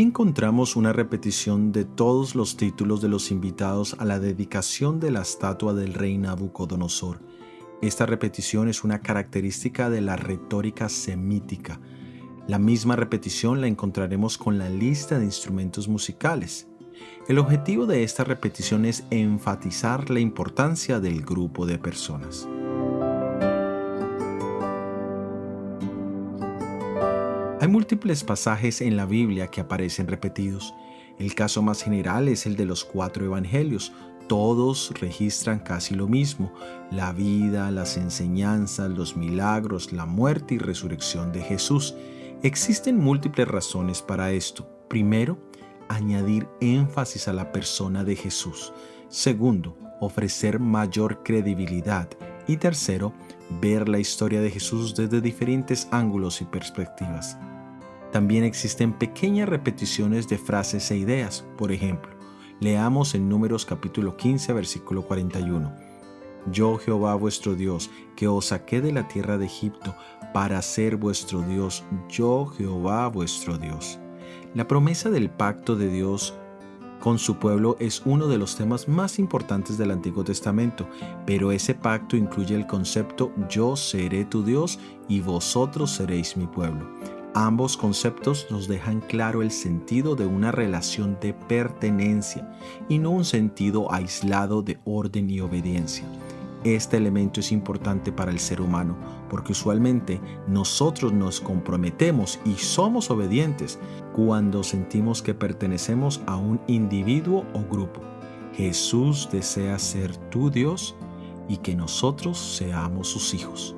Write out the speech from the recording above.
Encontramos una repetición de todos los títulos de los invitados a la dedicación de la estatua del rey Nabucodonosor. Esta repetición es una característica de la retórica semítica. La misma repetición la encontraremos con la lista de instrumentos musicales. El objetivo de esta repetición es enfatizar la importancia del grupo de personas. Hay múltiples pasajes en la Biblia que aparecen repetidos. El caso más general es el de los cuatro evangelios. Todos registran casi lo mismo, la vida, las enseñanzas, los milagros, la muerte y resurrección de Jesús. Existen múltiples razones para esto. Primero, añadir énfasis a la persona de Jesús. Segundo, ofrecer mayor credibilidad. Y tercero, ver la historia de Jesús desde diferentes ángulos y perspectivas. También existen pequeñas repeticiones de frases e ideas. Por ejemplo, leamos en Números capítulo 15, versículo 41. Yo Jehová vuestro Dios, que os saqué de la tierra de Egipto para ser vuestro Dios, yo Jehová vuestro Dios. La promesa del pacto de Dios con su pueblo es uno de los temas más importantes del Antiguo Testamento, pero ese pacto incluye el concepto yo seré tu Dios y vosotros seréis mi pueblo. Ambos conceptos nos dejan claro el sentido de una relación de pertenencia y no un sentido aislado de orden y obediencia. Este elemento es importante para el ser humano porque usualmente nosotros nos comprometemos y somos obedientes cuando sentimos que pertenecemos a un individuo o grupo. Jesús desea ser tu Dios y que nosotros seamos sus hijos.